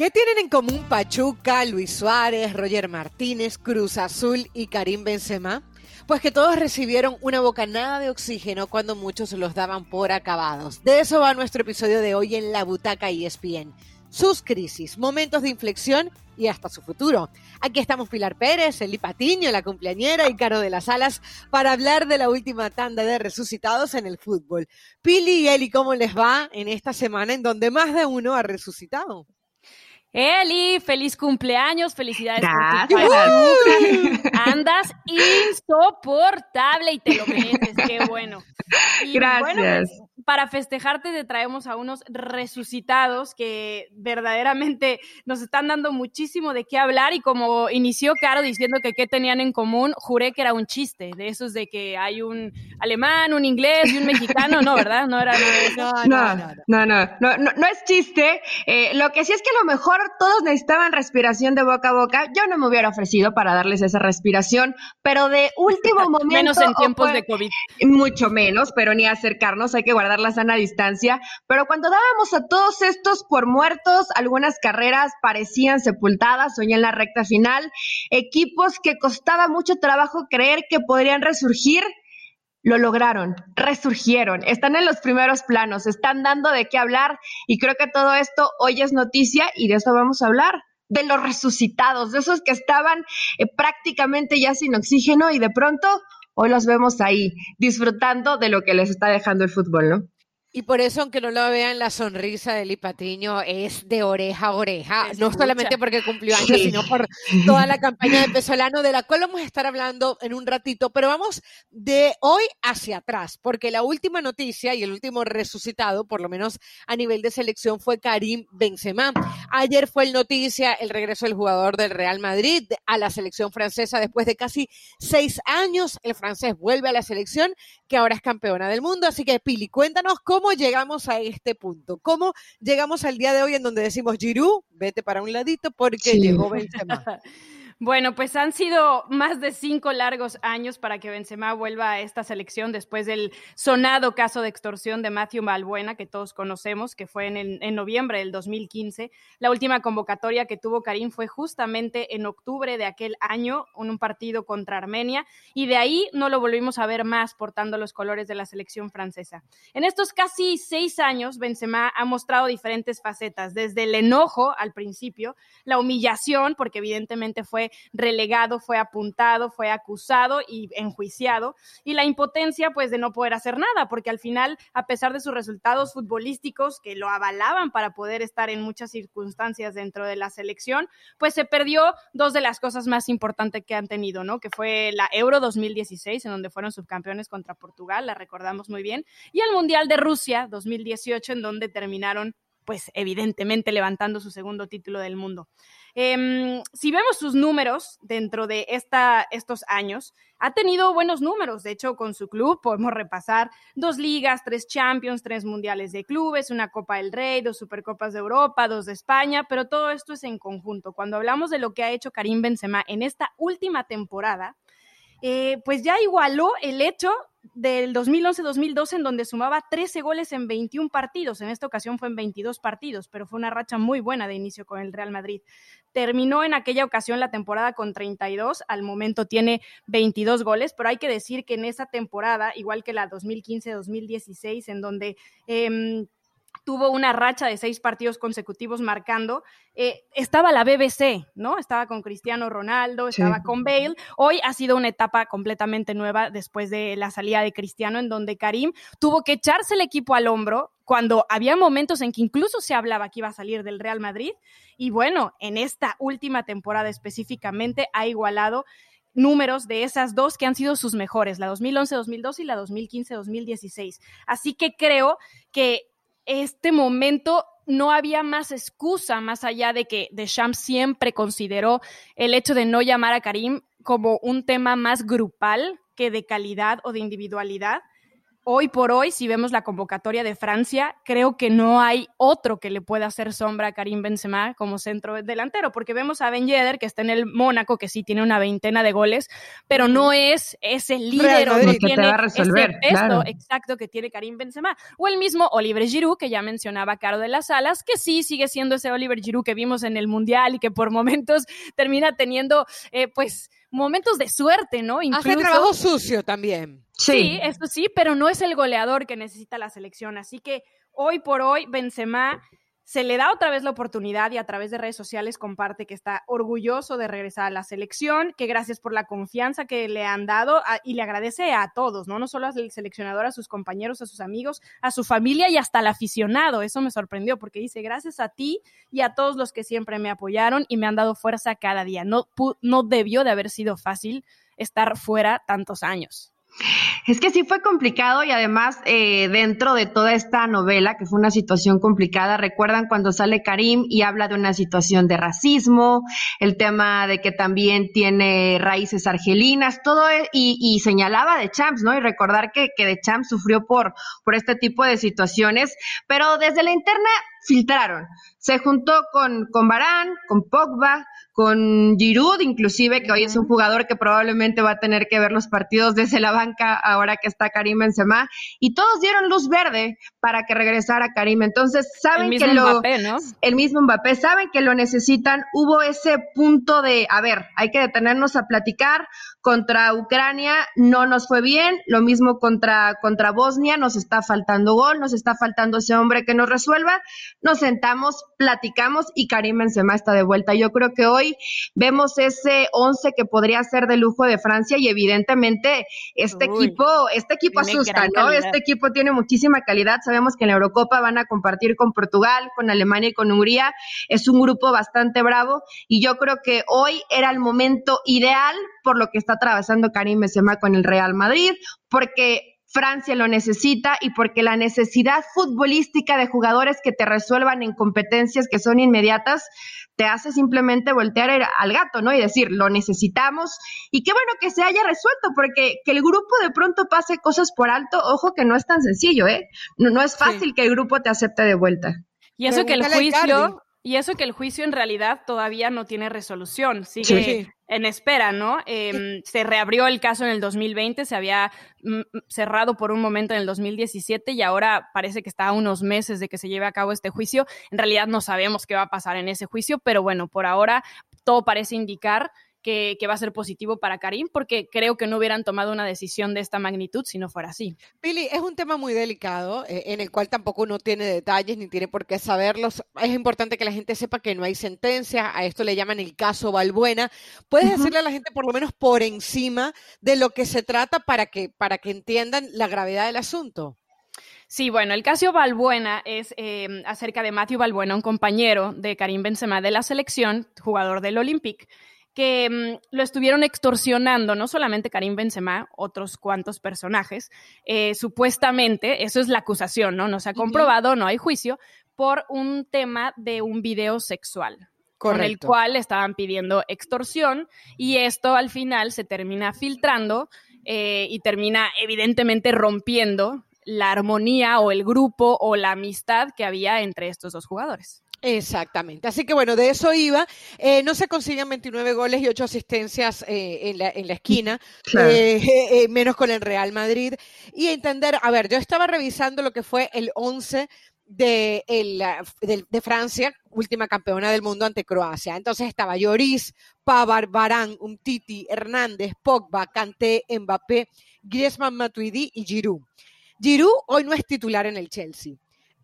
¿Qué tienen en común Pachuca, Luis Suárez, Roger Martínez, Cruz Azul y Karim Benzema? Pues que todos recibieron una bocanada de oxígeno cuando muchos los daban por acabados. De eso va nuestro episodio de hoy en La Butaca ESPN. Sus crisis, momentos de inflexión y hasta su futuro. Aquí estamos Pilar Pérez, Eli Patiño, la cumpleañera y Caro de las Alas para hablar de la última tanda de resucitados en el fútbol. Pili y Eli, ¿cómo les va en esta semana en donde más de uno ha resucitado? Eli, feliz cumpleaños, felicidades por Andas insoportable y te lo mereces, qué bueno. Gracias. Pues, para festejarte te traemos a unos resucitados que verdaderamente nos están dando muchísimo de qué hablar y como inició Caro diciendo que qué tenían en común, juré que era un chiste, de esos de que hay un alemán, un inglés y un mexicano, no, ¿verdad? No era nada No, no, no, no, no, es chiste. Eh, lo que sí es que a lo mejor todos necesitaban respiración de boca a boca. Yo no me hubiera ofrecido para darles esa respiración, pero de último momento. menos en tiempos de COVID. Mucho menos, pero ni acercarnos, hay que guardar la sana distancia, pero cuando dábamos a todos estos por muertos, algunas carreras parecían sepultadas o en la recta final, equipos que costaba mucho trabajo creer que podrían resurgir, lo lograron, resurgieron, están en los primeros planos, están dando de qué hablar y creo que todo esto hoy es noticia y de eso vamos a hablar de los resucitados, de esos que estaban eh, prácticamente ya sin oxígeno y de pronto hoy los vemos ahí disfrutando de lo que les está dejando el fútbol, ¿no? Y por eso, aunque no lo vean, la sonrisa de Eli Patiño es de oreja a oreja, no solamente porque cumplió años, sino por toda la campaña de Pesolano, de la cual vamos a estar hablando en un ratito. Pero vamos de hoy hacia atrás, porque la última noticia y el último resucitado, por lo menos a nivel de selección, fue Karim Benzema. Ayer fue el noticia el regreso del jugador del Real Madrid a la selección francesa después de casi seis años. El francés vuelve a la selección, que ahora es campeona del mundo. Así que, Pili, cuéntanos cómo ¿Cómo llegamos a este punto? ¿Cómo llegamos al día de hoy en donde decimos, Giroud, vete para un ladito porque llegó Benzema? Bueno, pues han sido más de cinco largos años para que Benzema vuelva a esta selección después del sonado caso de extorsión de Matthew Malbuena, que todos conocemos, que fue en, noviembre del 2015. La última convocatoria que tuvo Karim fue justamente en octubre de aquel año, en un partido contra Armenia, y de ahí no lo volvimos a ver más portando los colores de la selección francesa. En estos casi seis años, Benzema ha mostrado diferentes facetas, desde el enojo al principio, la humillación, porque evidentemente fue relegado, fue apuntado, fue acusado y enjuiciado, y la impotencia pues de no poder hacer nada, porque al final, a pesar de sus resultados futbolísticos que lo avalaban para poder estar en muchas circunstancias dentro de la selección, pues se perdió dos de las cosas más importantes que han tenido, ¿no? Que fue la Euro 2016, en donde fueron subcampeones contra Portugal, la recordamos muy bien, y el Mundial de Rusia 2018, en donde terminaron pues evidentemente levantando su segundo título del mundo. Em, si vemos sus números dentro de esta, estos años, ha tenido buenos números. De hecho, con su club podemos repasar dos ligas, tres Champions, tres mundiales de clubes, una Copa del Rey, dos Supercopas de Europa, dos de España, pero todo esto es en conjunto. Cuando hablamos de lo que ha hecho Karim Benzema en esta última temporada, eh, pues ya igualó el hecho del 2011-2012 en donde sumaba 13 goles en 21 partidos. En esta ocasión fue en 22 partidos, pero fue una racha muy buena de inicio con el Real Madrid. Terminó en aquella ocasión la temporada con 32, al momento tiene 22 goles, pero hay que decir que en esa temporada, igual que la 2015-2016, en donde... Eh, tuvo una racha de seis partidos consecutivos marcando. Eh, estaba la BBC, ¿no? Estaba con Cristiano Ronaldo, estaba con Bale. Hoy ha sido una etapa completamente nueva después de la salida de Cristiano, en donde Karim tuvo que echarse el equipo al hombro cuando había momentos en que incluso se hablaba que iba a salir del Real Madrid. Y bueno, en esta última temporada específicamente ha igualado números de esas dos que han sido sus mejores, la 2011-2012 y la 2015-2016. Así que creo que este momento no había más excusa más allá de que Deschamps siempre consideró el hecho de no llamar a Karim como un tema más grupal que de calidad o de individualidad. Hoy por hoy, si vemos la convocatoria de Francia, creo que no hay otro que le pueda hacer sombra a Karim Benzema como centro delantero, porque vemos a Ben Yedder, que está en el Mónaco, que sí tiene una veintena de goles, pero no es ese líder o no tiene ese peso exacto que tiene Karim Benzema. O el mismo Oliver Giroud, que ya mencionaba Caro de las Alas, que sí sigue siendo ese Oliver Giroud que vimos en el Mundial y que por momentos termina teniendo, eh, pues, momentos de suerte, ¿no? Hace trabajo sucio también. Sí. eso sí, pero no es el goleador que necesita la selección. Así que hoy por hoy, Benzema se le da otra vez la oportunidad y a través de redes sociales comparte que está orgulloso de regresar a la selección, que gracias por la confianza que le han dado y le agradece a todos, ¿no? No solo al seleccionador, a sus compañeros, a sus amigos, a su familia y hasta al aficionado. Eso me sorprendió porque dice, gracias a ti y a todos los que siempre me apoyaron y me han dado fuerza cada día. No, no debió de haber sido fácil estar fuera tantos años. Es que sí fue complicado y además eh, dentro de toda esta novela, que fue una situación complicada, recuerdan cuando sale Karim y habla de una situación de racismo, el tema de que también tiene raíces argelinas, todo e, y, señalaba de Champs, ¿no? Y recordar que, que de Champs sufrió por, por este tipo de situaciones, pero desde la interna filtraron. Se juntó con, con Barán, con Pogba, con Giroud, inclusive, que hoy es un jugador que probablemente va a tener que ver los partidos desde la banca ahora que está Karim Benzema, y todos dieron luz verde para que regresara Karim. Entonces, saben que lo Mbappé, ¿no? el mismo Mbappé, saben que lo necesitan. Hubo ese punto de, a ver, hay que detenernos a platicar. Contra Ucrania no nos fue bien, lo mismo contra contra Bosnia, nos está faltando gol, nos está faltando ese hombre que nos resuelva. Nos sentamos, platicamos y Karim Benzema está de vuelta. Yo creo que hoy vemos ese 11 que podría ser de lujo de Francia y evidentemente este equipo, este equipo asusta, ¿no? Este equipo tiene muchísima calidad. Sabemos que en la Eurocopa van a compartir con Portugal, con Alemania y con Hungría. Es un grupo bastante bravo y yo creo que hoy era el momento ideal por lo que está atravesando Karim Benzema con el Real Madrid, porque Francia lo necesita y porque la necesidad futbolística de jugadores que te resuelvan en competencias que son inmediatas te hace simplemente voltear al gato, ¿no? Y decir, lo necesitamos y qué bueno que se haya resuelto, porque que el grupo de pronto pase cosas por alto, ojo que no es tan sencillo, ¿eh? No, no es fácil que el grupo te acepte de vuelta. Y eso que el juicio, y eso que el juicio en realidad todavía no tiene resolución, sigue en espera, ¿no? Em, se reabrió el caso en el 2020, se había mm, cerrado por un momento en el 2017 y ahora parece que está a unos meses de que se lleve a cabo este juicio. En realidad no sabemos qué va a pasar en ese juicio, pero bueno, por ahora todo parece indicar que, va a ser positivo para Karim, porque creo que no hubieran tomado una decisión de esta magnitud si no fuera así. Billy, es un tema muy delicado, eh, en el cual tampoco uno tiene detalles ni tiene por qué saberlos. Es importante que la gente sepa que no hay sentencia, a esto le llaman el caso Balbuena. ¿Puedes decirle a la gente por lo menos por encima de lo que se trata para que, para que entiendan la gravedad del asunto? Sí, bueno, el caso Balbuena es eh, acerca de Matthew Balbuena, un compañero de Karim Benzema de la selección, jugador del Olympique, que mm, lo estuvieron extorsionando, no solamente Karim Benzema, otros cuantos personajes, eh, supuestamente, eso es la acusación, ¿no? No se ha comprobado, no hay juicio, por un tema de un video sexual. Con el cual estaban pidiendo extorsión y esto al final se termina filtrando eh, y termina evidentemente rompiendo la armonía o el grupo o la amistad que había entre estos dos jugadores. Exactamente. Así que bueno, de eso iba. Eh, no se consiguen 29 goles y 8 asistencias eh, en, la, en, la, esquina, eh, menos con el Real Madrid. Y entender, a ver, yo estaba revisando lo que fue el 11 de, el, de, Francia, última campeona del mundo ante Croacia. Entonces estaba Lloris, Pavar, Barán, Umtiti, Hernández, Pogba, Kanté, Mbappé, Griezmann, Matuidi y Giroud. Giroud hoy no es titular en el Chelsea.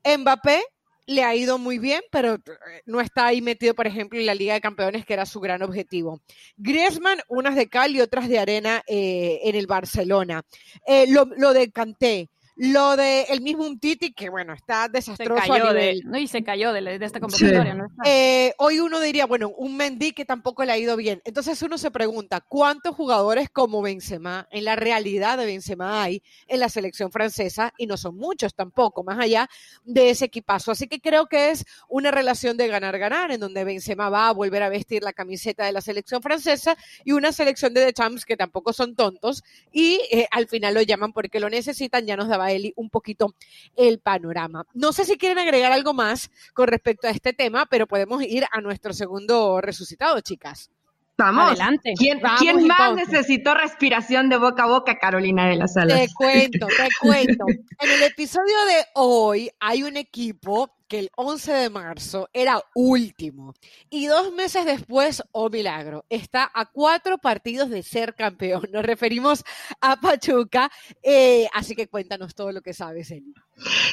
Mbappé le ha ido muy bien, pero eh, no está ahí metido, por ejemplo, en la Liga de Campeones, que era su gran objetivo. Griezmann, unas de cal y otras de arena eh, en el Barcelona. Eh, lo, lo de Canté, lo de el mismo Titi, que bueno, está desastroso. Se cayó de, no, y se cayó de, esta convocatoria. ¿no? Eh, hoy uno diría, bueno, un Mendy que tampoco le ha ido bien. Entonces uno se pregunta, ¿cuántos jugadores como Benzema, en la realidad de Benzema hay en la selección francesa? Y no son muchos tampoco, más allá de ese equipazo. Así que creo que es una relación de ganar-ganar, en donde Benzema va a volver a vestir la camiseta de la selección francesa y una selección de The Champs que tampoco son tontos y eh, al final lo llaman porque lo necesitan, ya nos daba Eli un poquito el panorama. No sé si quieren agregar algo más con respecto a este tema, pero podemos ir a nuestro segundo resucitado, chicas. Vamos. Adelante. ¿Quién, más necesitó respiración de boca a boca, Carolina de las Salas? Te cuento, te cuento. En el episodio de hoy hay un equipo que el 11 de marzo era último y dos meses después, oh milagro, está a cuatro partidos de ser campeón. Nos referimos a Pachuca, eh, así que cuéntanos todo lo que sabes, Eli.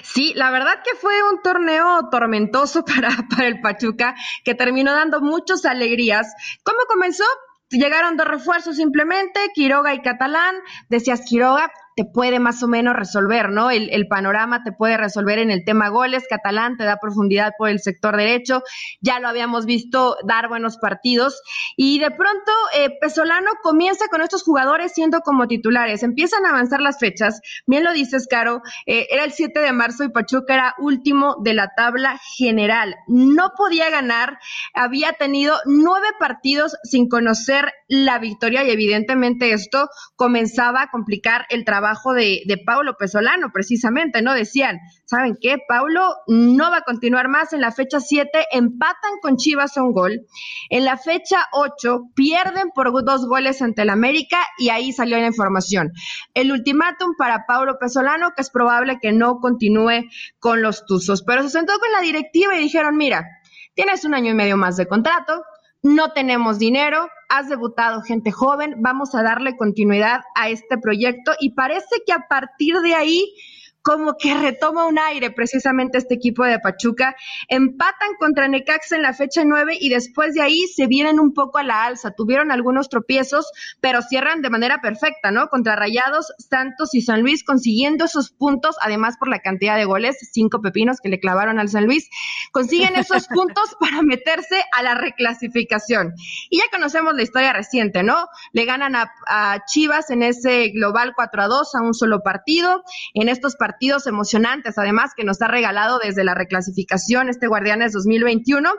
Sí, la verdad que fue un torneo tormentoso para, para el Pachuca que terminó dando muchas alegrías. ¿Cómo comenzó? Llegaron dos refuerzos simplemente, Quiroga y Catalán. Decías Quiroga, te puede más o menos resolver, ¿no? El, panorama te puede resolver en el tema goles. Catalán te da profundidad por el sector derecho. Ya lo habíamos visto dar buenos partidos. Y de pronto, eh, Pesolano comienza con estos jugadores siendo como titulares. Empiezan a avanzar las fechas. Bien lo dices, Caro. Eh, era el 7 de marzo y Pachuca era último de la tabla general. No podía ganar. Había tenido nueve partidos sin conocer la victoria y evidentemente esto comenzaba a complicar el trabajo trabajo de, de Paulo Pesolano, precisamente, ¿no? Decían, ¿saben qué? Paulo no va a continuar más. En la fecha 7 empatan con Chivas un gol. En la fecha 8 pierden por dos goles ante el América y ahí salió la información. El ultimátum para Paulo Pesolano, que es probable que no continúe con los Tuzos. Pero se sentó con la directiva y dijeron, mira, tienes un año y medio más de contrato, no tenemos dinero, has debutado gente joven, vamos a darle continuidad a este proyecto y parece que a partir de ahí como que retoma un aire precisamente este equipo de Pachuca. Empatan contra Necaxa en la fecha 9 y después de ahí se vienen un poco a la alza. Tuvieron algunos tropiezos, pero cierran de manera perfecta, ¿no? Contra Rayados, Santos y San Luis consiguiendo esos puntos, además por la cantidad de goles, cinco pepinos que le clavaron al San Luis, consiguen esos puntos para meterse a la reclasificación. Y ya conocemos la historia reciente, ¿no? Le ganan a, a Chivas en ese global 4 a 2 a un solo partido. En estos partidos partidos emocionantes, además, que nos ha regalado desde la reclasificación este Guardianes 2021.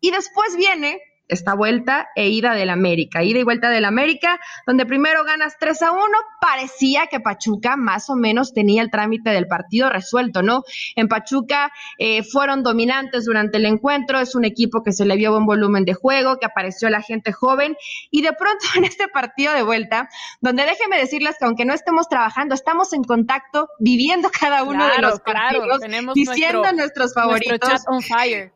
Y después viene esta vuelta e ida del América, ida y vuelta del América, donde primero ganas 3 a 1, parecía que Pachuca más o menos tenía el trámite del partido resuelto, ¿no? En Pachuca eh, fueron dominantes durante el encuentro, es un equipo que se le vio buen volumen de juego, que apareció la gente joven, y de pronto en este partido de vuelta, donde déjenme decirles que aunque no estemos trabajando, estamos en contacto, viviendo cada uno de los partidos, diciendo nuestros favoritos,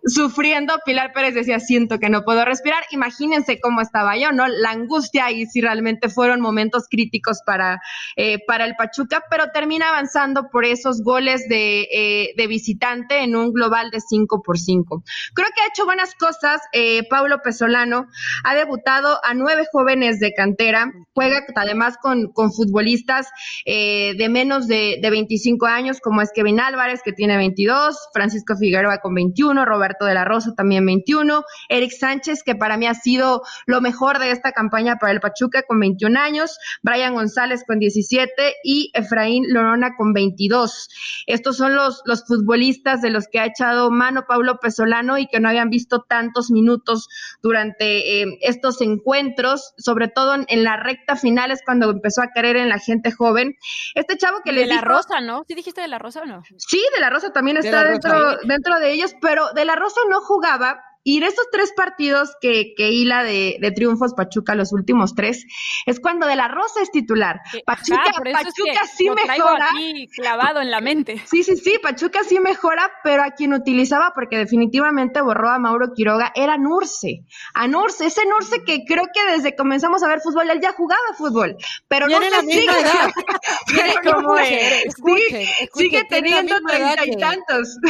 sufriendo, Pilar Pérez decía, siento que no puedo respirar. Imagínense cómo estaba yo, ¿no? La angustia y si realmente fueron momentos críticos para, eh, para el Pachuca, pero termina avanzando por esos goles de, eh, de visitante en un global de 5 por 5. Creo que ha hecho buenas cosas. Eh, Paulo Pesolano ha debutado a nueve jóvenes de cantera, juega además con, con futbolistas de menos de, de 25 años, como es Kevin Álvarez, que tiene 22, Francisco Figueroa con 21, Roberto de la Rosa también 21, Eric Sánchez, que para mí ha sido lo mejor de esta campaña para el Pachuca con 21 años, Brian González con 17 y Efraín Lorona con 22. Estos son los, los futbolistas de los que ha echado mano Pablo Pesolano y que no habían visto tantos minutos durante eh, estos encuentros, sobre todo en, la recta final es cuando empezó a querer en la gente joven. Este chavo que le De la Rosa, ¿no? ¿Sí dijiste de la Rosa o no? Sí, de la Rosa también está dentro, dentro de ellos, pero de la Rosa no jugaba y en estos tres partidos que, que hila de, de, triunfos Pachuca, los últimos tres, es cuando De La Rosa es titular. Pachuca, Pachuca sí mejora. Aquí clavado en la mente. Sí, sí, sí, Pachuca sí mejora, pero a quien utilizaba, porque definitivamente borró a Mauro Quiroga, era Nurse. A Nurse, ese Nurse que creo que desde comenzamos a ver fútbol, él ya jugaba fútbol, pero no la misma sigue. Escuchen, sigue teniendo treinta y tantos.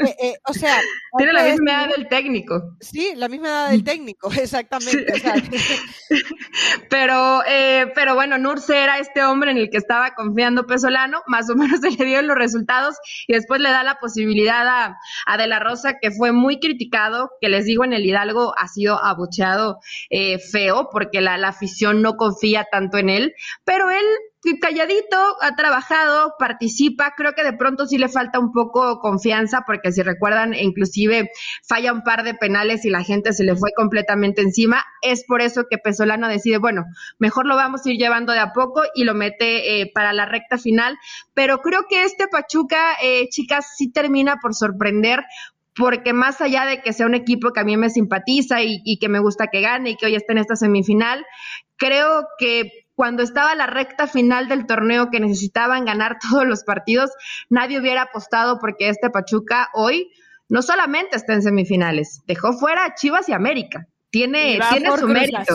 Eh, eh, o sea, tiene la misma edad del técnico. Sí, la misma edad del técnico, exactamente. pero, eh, pero bueno, Nurse era este hombre en el que estaba confiando Pesolano, más o menos se le dio los resultados y después le da la posibilidad a, a, De La Rosa, que fue muy criticado, que les digo en el Hidalgo ha sido abucheado eh, feo porque la, la afición no confía tanto en él, pero él calladito, ha trabajado, participa, creo que de pronto sí le falta un poco confianza, porque si recuerdan, inclusive falla un par de penales y la gente se le fue completamente encima. Es por eso que Pesolano decide, bueno, mejor lo vamos a ir llevando de a poco y lo mete eh, para la recta final. Pero creo que este Pachuca, eh, chicas, sí termina por sorprender porque más allá de que sea un equipo que a mí me simpatiza y, y, que me gusta que gane y que hoy esté en esta semifinal, creo que cuando estaba la recta final del torneo que necesitaban ganar todos los partidos, nadie hubiera apostado porque este Pachuca hoy no solamente está en semifinales, dejó fuera a Chivas y América. Tiene, tiene su mérito.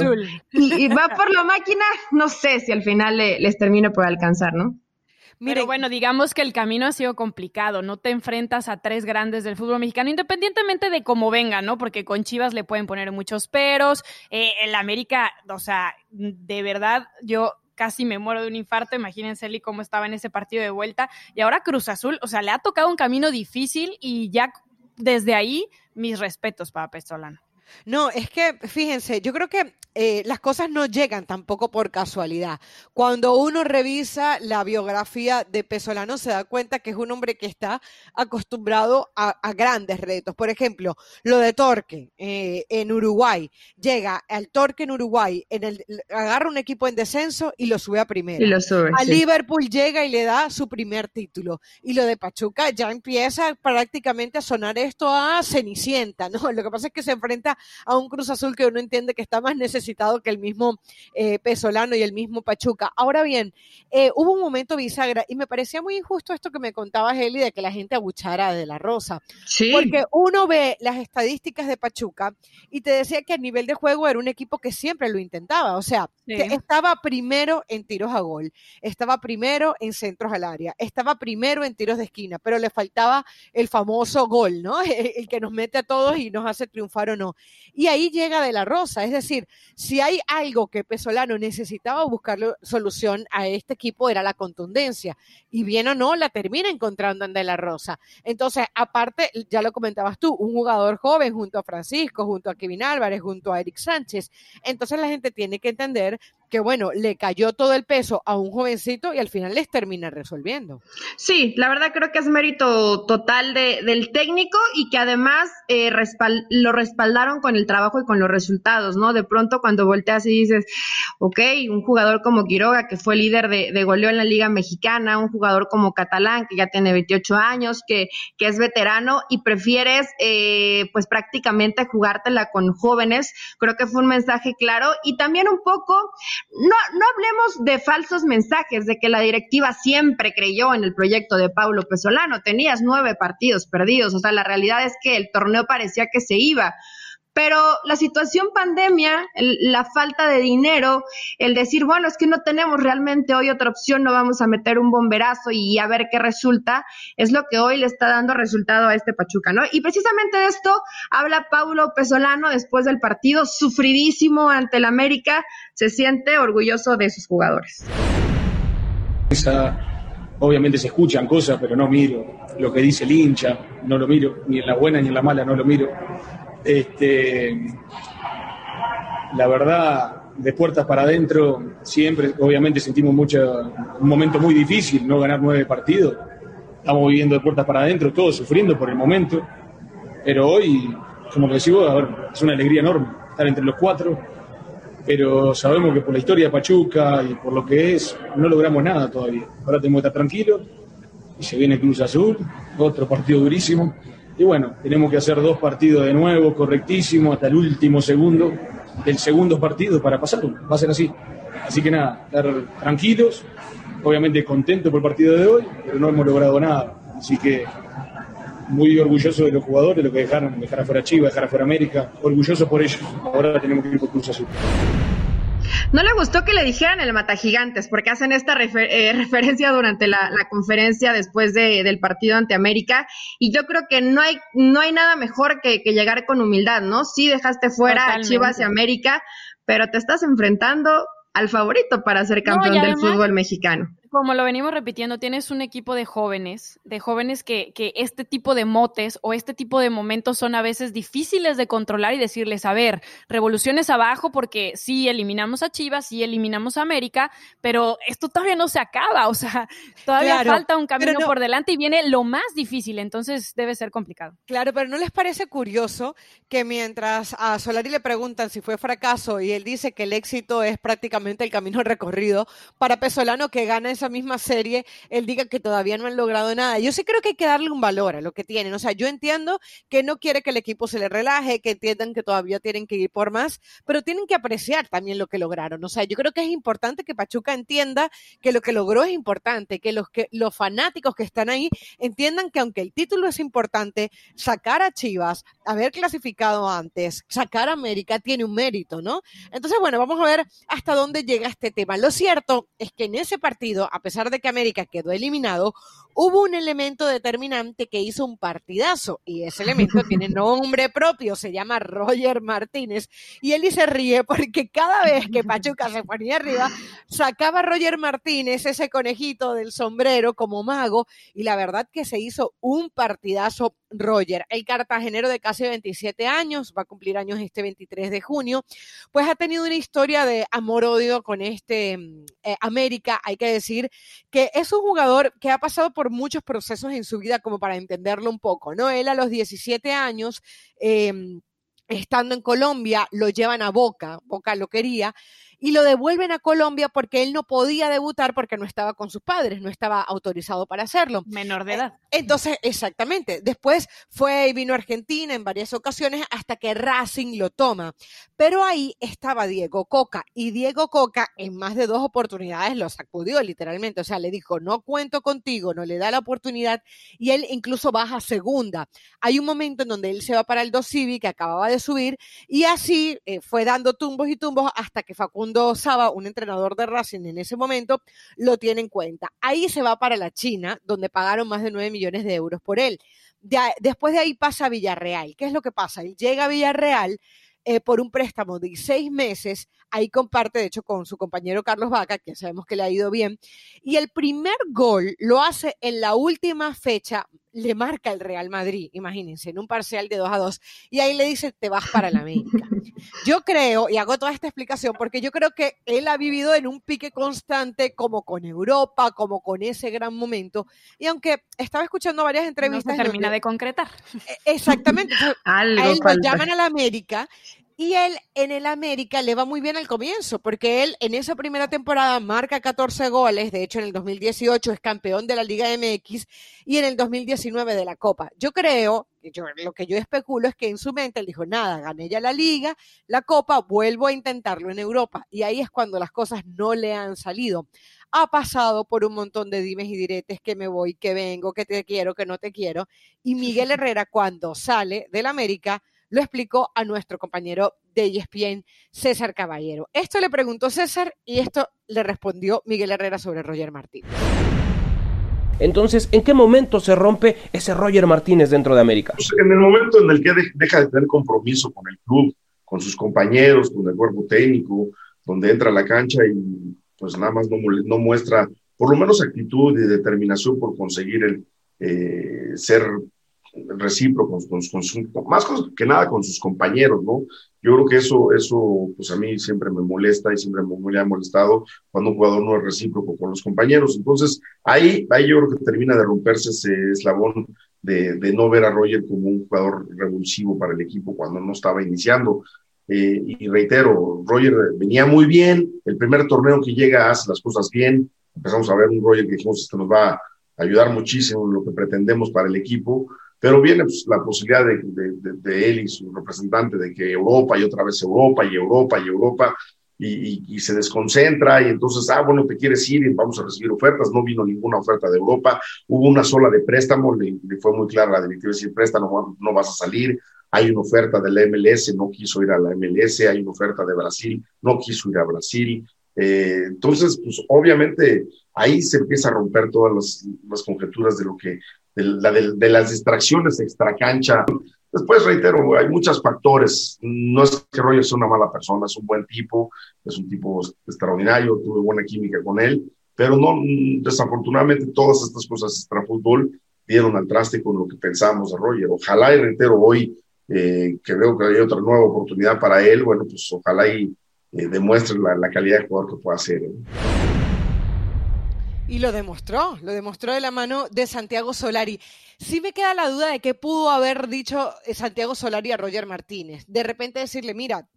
Y, va por la máquina, no sé si al final les termine por alcanzar, ¿no? Pero bueno, digamos que el camino ha sido complicado, no te enfrentas a tres grandes del fútbol mexicano, independientemente de cómo venga, ¿no? Porque con Chivas le pueden poner muchos peros, eh, el América, o sea, de verdad, yo casi me muero de un infarto, imagínense Eli cómo estaba en ese partido de vuelta, y ahora Cruz Azul, o sea, le ha tocado un camino difícil y ya desde ahí, mis respetos para Pestolano. No, es que, fíjense, yo creo que eh, las cosas no llegan tampoco por casualidad. Cuando uno revisa la biografía de Pesolano, se da cuenta que es un hombre que está acostumbrado a, grandes retos. Por ejemplo, lo de Torque eh, en Uruguay. Llega al Torque en Uruguay, en el, agarra un equipo en descenso y lo sube a primero. Y lo sube, a Liverpool llega y le da su primer título. Y lo de Pachuca ya empieza prácticamente a sonar esto a Cenicienta, ¿no? Lo que pasa es que se enfrenta a un Cruz Azul que uno entiende que está más necesitado que el mismo eh, Pesolano y el mismo Pachuca. Ahora bien, eh, hubo un momento bisagra y me parecía muy injusto esto que me contaba Heli de que la gente abuchara de la Rosa. Sí. Porque uno ve las estadísticas de Pachuca y te decía que a nivel de juego era un equipo que siempre lo intentaba. O sea, que estaba primero en tiros a gol, estaba primero en centros al área, estaba primero en tiros de esquina, pero le faltaba el famoso gol, ¿no? El que nos mete a todos y nos hace triunfar o no. Y ahí llega De La Rosa. Es decir, si hay algo que Pesolano necesitaba buscar solución a este equipo era la contundencia. Y bien o no, la termina encontrando en De La Rosa. Entonces, aparte, ya lo comentabas tú, un jugador joven junto a Francisco, junto a Kevin Álvarez, junto a Eric Sánchez. Entonces la gente tiene que entender que bueno, le cayó todo el peso a un jovencito y al final les termina resolviendo. Sí, la verdad creo que es mérito total de, del técnico y que además eh, lo respaldaron con el trabajo y con los resultados, ¿no? De pronto cuando volteas y dices, ok, un jugador como Quiroga, que fue líder de, de goleo en la Liga Mexicana, un jugador como Catalán, que ya tiene 28 años, que, que es veterano y prefieres eh, pues prácticamente jugártela con jóvenes, creo que fue un mensaje claro y también un poco no, no hablemos de falsos mensajes, de que la directiva siempre creyó en el proyecto de Paulo Pesolano. Tenías nueve partidos perdidos, o sea, la realidad es que el torneo parecía que se iba. Pero la situación pandemia, la falta de dinero, el decir, bueno, es que no tenemos realmente hoy otra opción, no vamos a meter un bomberazo y a ver qué resulta, es lo que hoy le está dando resultado a este Pachuca, ¿no? Y precisamente de esto habla Paulo Pesolano después del partido, sufridísimo ante el América, se siente orgulloso de sus jugadores. obviamente se escuchan cosas, pero no miro lo que dice el hincha, no lo miro, ni en la buena ni en la mala, no lo miro este, la verdad, de puertas para adentro, siempre, obviamente sentimos mucho, un momento muy difícil, no ganar nueve partidos. Estamos viviendo de puertas para adentro, todos sufriendo por el momento. Pero hoy, como que decimos, es una alegría enorme estar entre los cuatro. Pero sabemos que por la historia de Pachuca y por lo que es, no logramos nada todavía. Ahora tenemos que estar tranquilos. Y se viene Cruz Azul, otro partido durísimo y bueno, tenemos que hacer dos partidos de nuevo, correctísimo, hasta el último segundo del segundo partido para pasarlo. Va a ser así. Así que nada, estar tranquilos, obviamente contentos por el partido de hoy, pero no hemos logrado nada. Así que muy orgulloso de los jugadores, lo que dejaron, dejar afuera Chivas, dejar afuera América, orgulloso por ellos. Ahora tenemos que ir por Cruz Azul. No le gustó que le dijeran el Mata Gigantes, porque hacen esta eh, referencia durante la, conferencia después del partido ante América. Y yo creo que no hay, no hay nada mejor que, llegar con humildad, ¿no? Sí dejaste fuera a Chivas y América, pero te estás enfrentando al favorito para ser campeón del fútbol mexicano como lo venimos repitiendo, tienes un equipo de jóvenes, de jóvenes que, que, este tipo de motes o este tipo de momentos son a veces difíciles de controlar y decirles, a ver, revoluciones abajo porque sí eliminamos a Chivas, sí eliminamos a América, pero esto todavía no se acaba, o sea, todavía falta un camino por delante y viene lo más difícil, entonces debe ser complicado. Claro, pero ¿no les parece curioso que mientras a Solari le preguntan si fue fracaso y él dice que el éxito es prácticamente el camino recorrido, para Pesolano que gana esa misma serie, él diga que todavía no han logrado nada. Yo sí creo que hay que darle un valor a lo que tienen. O sea, yo entiendo que no quiere que el equipo se le relaje, que entiendan que todavía tienen que ir por más, pero tienen que apreciar también lo que lograron. O sea, yo creo que es importante que Pachuca entienda que lo que logró es importante, que los, que, los fanáticos que están ahí entiendan que aunque el título es importante, sacar a Chivas, haber clasificado antes, sacar a América tiene un mérito, ¿no? Entonces, bueno, vamos a ver hasta dónde llega este tema. Lo cierto es que en ese partido, a pesar de que América quedó eliminado, hubo un elemento determinante que hizo un partidazo y ese elemento tiene nombre propio, se llama Roger Martínez y él se ríe porque cada vez que Pachuca se ponía arriba, sacaba Roger Martínez ese conejito del sombrero como mago y la verdad que se hizo un partidazo Roger, el cartagenero de casi 27 años, va a cumplir años este 23 de junio, pues ha tenido una historia de amor-odio con este mm, eh, América. Hay que decir que es un jugador que ha pasado por muchos procesos en su vida como para entenderlo un poco, ¿no? Él a los 17 años... Em, estando en Colombia, lo llevan a Boca, Boca lo quería, y lo devuelven a Colombia porque él no podía debutar porque no estaba con sus padres, no estaba autorizado para hacerlo. Menor de edad. Entonces, exactamente. Después fue y vino a Argentina en varias ocasiones hasta que Racing lo toma. Pero ahí estaba Diego Coca y Diego Coca en más de dos oportunidades lo sacudió literalmente. O sea, le dijo, no cuento contigo, no le da la oportunidad y él incluso baja segunda. Hay un momento en donde él se va para el Dos Civi que acababa de subir y así eh, fue dando tumbos y tumbos hasta que Facundo Saba, un entrenador de Racing en ese momento, lo tiene en cuenta. Ahí se va para la China, donde pagaron más de 9 millones de euros por él. después de ahí pasa a Villarreal. ¿Qué es lo que pasa? Él llega a Villarreal eh, por un préstamo de seis meses. Ahí comparte, de hecho, con su compañero Carlos Vaca, que sabemos que le ha ido bien. Y el primer gol lo hace en la última fecha le marca el Real Madrid, imagínense, en un parcial de 2 a 2, y ahí le dice, te vas para la América. Yo creo, y hago toda esta explicación, porque yo creo que él ha vivido en un pique constante, como con Europa, como con ese gran momento, y aunque estaba escuchando varias entrevistas... No se termina de concretar. E, exactamente. a él lo llaman a la América y él en el América le va muy bien al comienzo, porque él en esa primera temporada marca 14 goles, de hecho en el 2018 es campeón de la Liga MX y en el 2019 de la Copa. Yo creo, yo, lo que yo especulo es que en su mente él dijo, nada, gané ya la Liga, la Copa, vuelvo a intentarlo en Europa. Y ahí es cuando las cosas no le han salido. Ha pasado por un montón de dimes y diretes que me voy, que vengo, que te quiero, que no te quiero. Y Miguel Herrera cuando sale del América lo explicó a nuestro compañero de ESPN, César Caballero. Esto le preguntó César y esto le respondió Miguel Herrera sobre Roger Martínez. Entonces, ¿en qué momento se rompe ese Roger Martínez dentro de América? Pues en el momento en el que deja de tener compromiso con el club, con sus compañeros, con el cuerpo técnico, donde entra a la cancha y pues nada más no, muestra por lo menos actitud y determinación por conseguir el eh, ser recíprocos, con, con, más que nada con sus compañeros, ¿no? Yo creo que eso, eso, pues a mí siempre me molesta y siempre me, ha molestado cuando un jugador no es recíproco con los compañeros. Entonces, ahí, ahí yo creo que termina de romperse ese eslabón de, de no ver a Roger como un jugador revulsivo para el equipo cuando no estaba iniciando. Eh, y reitero, Roger venía muy bien, el primer torneo que llega hace las cosas bien, empezamos a ver un Roger que dijimos, esto nos va a ayudar muchísimo en lo que pretendemos para el equipo, pero viene pues, la posibilidad de, él y su representante de que Europa y otra vez Europa y Europa y Europa y, se desconcentra y entonces, ah, bueno, te quieres ir y vamos a recibir ofertas. No vino ninguna oferta de Europa, hubo una sola de préstamo, le, fue muy clara la directiva decir, préstamo, no vas a salir. Hay una oferta de la MLS, no quiso ir a la MLS, hay una oferta de Brasil, no quiso ir a Brasil. Eh, entonces, pues obviamente ahí se empieza a romper todas las conjeturas de lo que de, las distracciones extra cancha. Después, reitero, hay muchos factores. No es que Roger sea una mala persona, es un buen tipo, es un tipo extraordinario, tuve buena química con él, pero no, desafortunadamente todas estas cosas extrafútbol dieron al traste con lo que pensamos de Roger. Ojalá y reitero hoy eh, que veo que hay otra nueva oportunidad para él, bueno, pues ojalá y eh, demuestre la, calidad de jugador que puede hacer. ¿eh? Y lo demostró, lo demostró de la mano de Santiago Solari. Sí me queda la duda de qué pudo haber dicho Santiago Solari a Roger Martínez. De repente decirle, mira,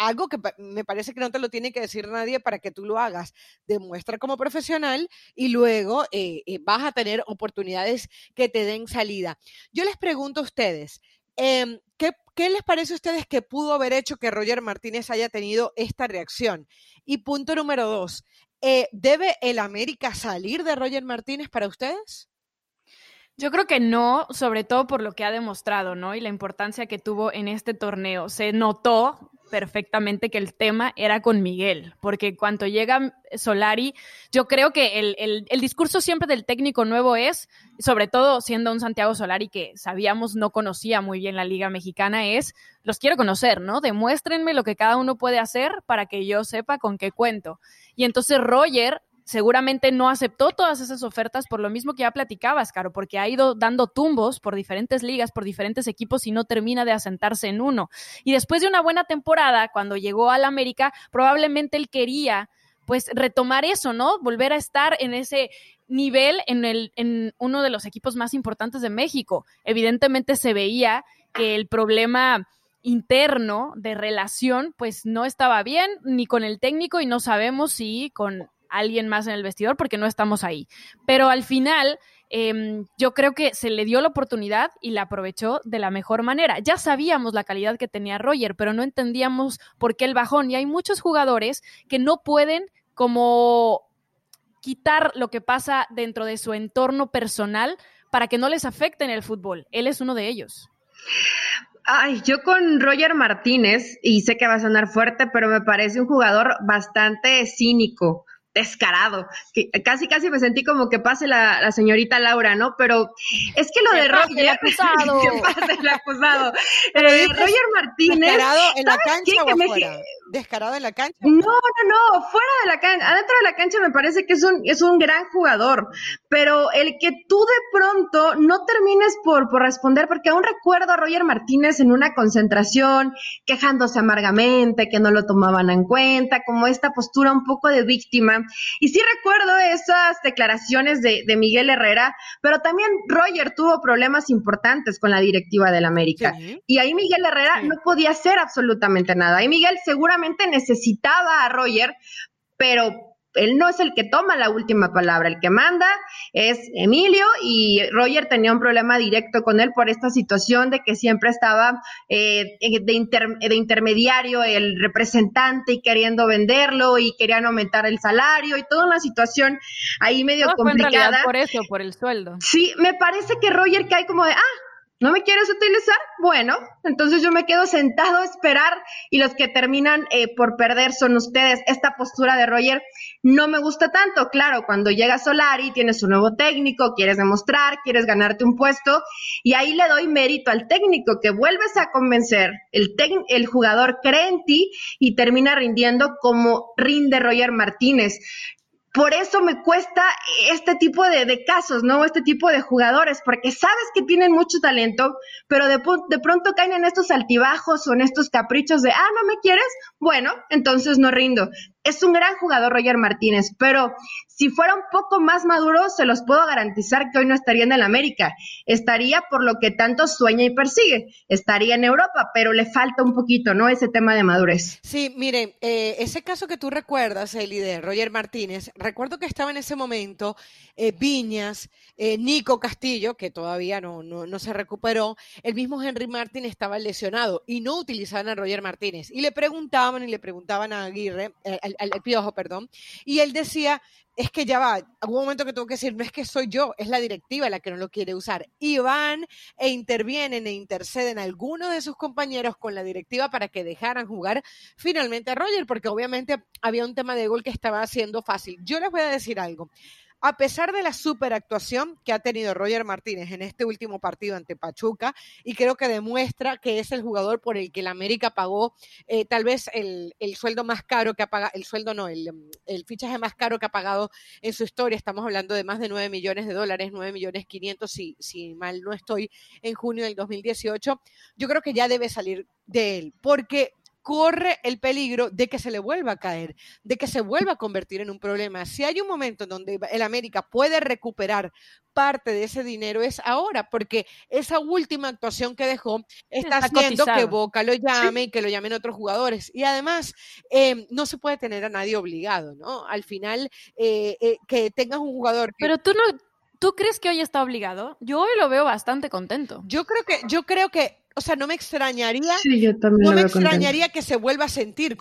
algo que me parece que no te lo tiene que decir nadie para que tú lo hagas. Demuestra como profesional y luego eh, eh, vas a tener oportunidades que te den salida. Yo les pregunto a ustedes, em, ¿qué, les parece a ustedes que pudo haber hecho que Roger Martínez haya tenido esta reacción? Y punto número dos, eh, ¿debe el América salir de Roger Martínez para ustedes? Yo creo que no, sobre todo por lo que ha demostrado, ¿no? Y la importancia que tuvo en este torneo. Se notó perfectamente que el tema era con Miguel, porque cuando llega Solari, yo creo que el, discurso siempre del técnico nuevo es, sobre todo siendo un Santiago Solari que sabíamos no conocía muy bien la Liga Mexicana, es, los quiero conocer, ¿no? Demuéstrenme lo que cada uno puede hacer para que yo sepa con qué cuento. Y entonces Roger seguramente no aceptó todas esas ofertas por lo mismo que ya platicabas, Caro, porque ha ido dando tumbos por diferentes ligas, por diferentes equipos y no termina de asentarse en uno. Y después de una buena temporada, cuando llegó al América, probablemente él quería pues retomar eso, ¿no? Volver a estar en ese nivel en, el, en uno de los equipos más importantes de México. Evidentemente se veía que el problema interno de relación pues no estaba bien ni con el técnico y no sabemos si con alguien más en el vestidor porque no estamos ahí. Pero al final, em, yo creo que se le dio la oportunidad y la aprovechó de la mejor manera. Ya sabíamos la calidad que tenía Roger, pero no entendíamos por qué el bajón. Y hay muchos jugadores que no pueden como quitar lo que pasa dentro de su entorno personal para que no les afecte en el fútbol. Él es uno de ellos. Ay, yo con Roger Martínez, y sé que va a sonar fuerte, pero me parece un jugador bastante cínico descarado. Que casi, casi me sentí como que pase la, señorita Laura, ¿no? Pero es que lo de Roger. El acusado. que pase el acusado. Eh, Roger Martínez. ¿Descarado en la cancha o afuera? ¿Descarado en la cancha? No, no, no, fuera de la cancha. Adentro de la cancha me parece que es un, es un gran jugador. Pero el que tú de pronto no termines por, por responder, porque aún recuerdo a Roger Martínez en una concentración, quejándose amargamente, que no lo tomaban en cuenta, como esta postura un poco de víctima y sí recuerdo esas declaraciones de, Miguel Herrera, pero también Roger tuvo problemas importantes con la directiva del América. Y ahí Miguel Herrera no podía hacer absolutamente nada. Ahí Miguel seguramente necesitaba a Roger, pero él no es el que toma la última palabra, el que manda es Emilio y Roger tenía un problema directo con él por esta situación de que siempre estaba eh, de, intermediario el representante y queriendo venderlo y querían aumentar el salario y toda una situación ahí medio complicada. por eso, por el sueldo. Sí, me parece que Roger cae como de, ah, ¿No me quieres utilizar? Bueno, entonces yo me quedo sentado a esperar y los que terminan eh, por perder son ustedes. Esta postura de Roger no me gusta tanto. Claro, cuando llega Solari, tienes un nuevo técnico, quieres demostrar, quieres ganarte un puesto y ahí le doy mérito al técnico que vuelves a convencer. El, el jugador cree en ti y termina rindiendo como rinde Roger Martínez por eso me cuesta este tipo de, casos, ¿no? Este tipo de jugadores, porque sabes que tienen mucho talento, pero de, de, pronto caen en estos altibajos o en estos caprichos de, ah, no me quieres, bueno, entonces no rindo es un gran jugador Roger Martínez, pero si fuera un poco más maduro, se los puedo garantizar que hoy no estaría en el América. Estaría por lo que tanto sueña y persigue. Estaría en Europa, pero le falta un poquito, ¿no? Ese tema de madurez. Sí, mire, eh, ese caso que tú recuerdas, Eli, de Roger Martínez, recuerdo que estaba en ese momento eh, Viñas, eh, Nico Castillo, que todavía no, no, se recuperó, el mismo Henry Martín estaba lesionado y no utilizaban a Roger Martínez. Y le preguntaban y le preguntaban a Aguirre, al, Piojo, perdón, y él decía, es que ya va, algún momento que tengo que decir, no es que soy yo, es la directiva la que no lo quiere usar. Y van e intervienen e interceden algunos de sus compañeros con la directiva para que dejaran jugar finalmente a Roger, porque obviamente había un tema de gol que estaba haciendo fácil. Yo les voy a decir algo. A pesar de la superactuación que ha tenido Roger Martínez en este último partido ante Pachuca, y creo que demuestra que es el jugador por el que la América pagó eh, tal vez el, sueldo más caro que ha pagado, el sueldo no, el, el, fichaje más caro que ha pagado en su historia. Estamos hablando de más de 9 millones de dólares, 9 millones 500, si, si mal no estoy, en junio del 2018. Yo creo que ya debe salir de él, porque corre el peligro de que se le vuelva a caer, de que se vuelva a convertir en un problema. Si hay un momento en donde el América puede recuperar parte de ese dinero es ahora, porque esa última actuación que dejó está, haciendo que Boca lo llame y que lo llamen otros jugadores. Y además, em, no se puede tener a nadie obligado, ¿no? Al final, eh, eh, que tengas un jugador... Pero tú no... ¿Tú crees que hoy está obligado? Yo hoy lo veo bastante contento. Yo creo que, yo creo que o sea, no me extrañaría, no me extrañaría que se vuelva a sentir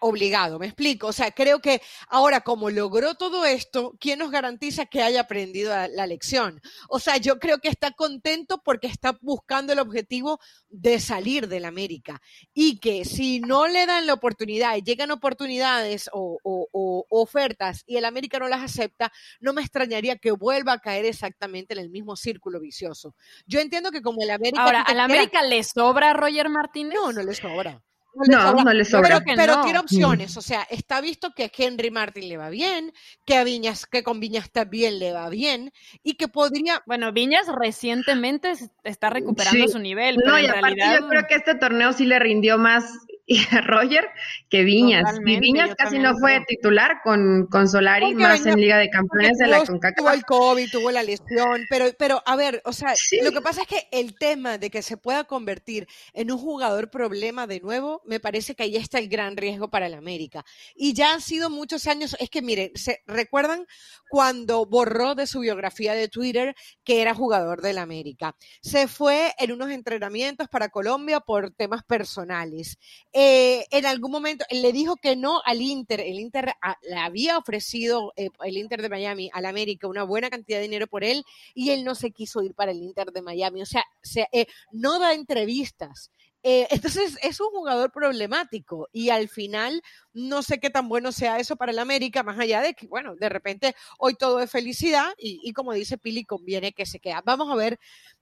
obligado, me explico. O sea, creo que ahora como logró todo esto, ¿quién nos garantiza que haya aprendido la, lección? O sea, yo creo que está contento porque está buscando el objetivo de salir del América y que si no le dan la oportunidad y llegan oportunidades o, o ofertas y el América no las acepta, no me extrañaría que vuelva a caer exactamente en el mismo círculo vicioso. Yo entiendo que como el América... Ahora, al América le sobra a Roger Martínez? No, no le sobra. No, no, le sobra. Pero, tiene opciones, o sea, está visto que a Henry Martin le va bien, que a Viñas, que con Viñas también le va bien, y que podría. Bueno, Viñas recientemente está recuperando su nivel. No, y aparte yo creo que este torneo sí le rindió más y a Roger que Viñas. y Viñas casi no fue titular con, con Solari, más en Liga de Campeones de la CONCACAF. Tuvo el COVID, tuvo la lesión, pero, pero a ver, o sea, lo que pasa es que el tema de que se pueda convertir en un jugador problema de nuevo, me parece que ahí está el gran riesgo para el América. Y ya han sido muchos años, es que miren, ¿se recuerdan cuando borró de su biografía de Twitter que era jugador del América? Se fue en unos entrenamientos para Colombia por temas personales. Eh, en algún momento le dijo que no al Inter. El Inter le había ofrecido, eh, el Inter de Miami, al América, una buena cantidad de dinero por él y él no se quiso ir para el Inter de Miami. O sea, eh, no da entrevistas. entonces es un jugador problemático y al final no sé qué tan bueno sea eso para el América, más allá de que, bueno, de repente hoy todo es felicidad y, como dice Pili, conviene que se quede. Vamos a ver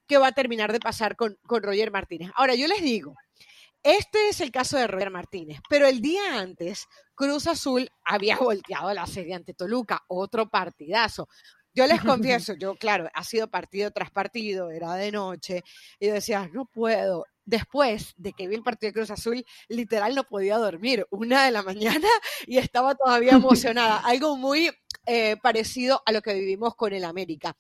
qué va a terminar de pasar con Roger Martínez. Ahora, yo les digo, este es el caso de Roger Martínez, pero el día antes, Cruz Azul había volteado la serie ante Toluca, otro partidazo. Yo les confieso, yo, claro, ha sido partido tras partido, era de noche, y decía, no puedo. Después de que vi el partido de Cruz Azul, literal no podía dormir, una de la mañana, y estaba todavía emocionada. Algo muy eh, parecido a lo que vivimos con el América.